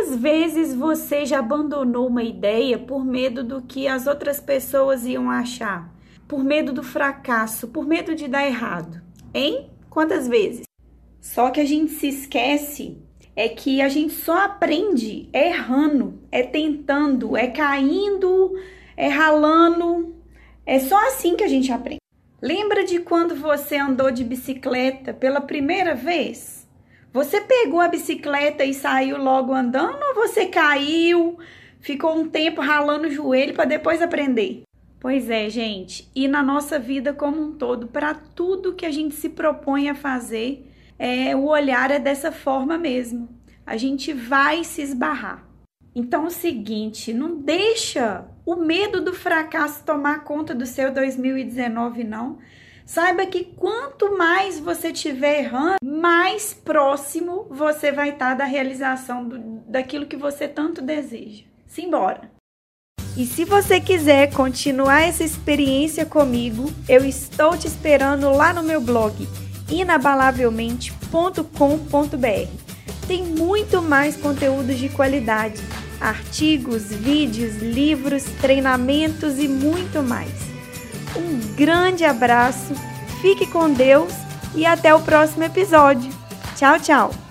Quantas vezes você já abandonou uma ideia por medo do que as outras pessoas iam achar? Por medo do fracasso, por medo de dar errado? Hein? Quantas vezes? Só que a gente se esquece é que a gente só aprende errando, é tentando, é caindo, é ralando. É só assim que a gente aprende. Lembra de quando você andou de bicicleta pela primeira vez? Você pegou a bicicleta e saiu logo andando ou você caiu, ficou um tempo ralando o joelho para depois aprender? Pois é, gente. E na nossa vida como um todo, para tudo que a gente se propõe a fazer, é, o olhar é dessa forma mesmo. A gente vai se esbarrar. Então é o seguinte, não deixa o medo do fracasso tomar conta do seu 2019 não. Saiba que quanto mais você estiver errando, mais próximo você vai estar da realização do, daquilo que você tanto deseja. Simbora! E se você quiser continuar essa experiência comigo, eu estou te esperando lá no meu blog inabalavelmente.com.br. Tem muito mais conteúdos de qualidade, artigos, vídeos, livros, treinamentos e muito mais. Um grande abraço, fique com Deus e até o próximo episódio. Tchau, tchau!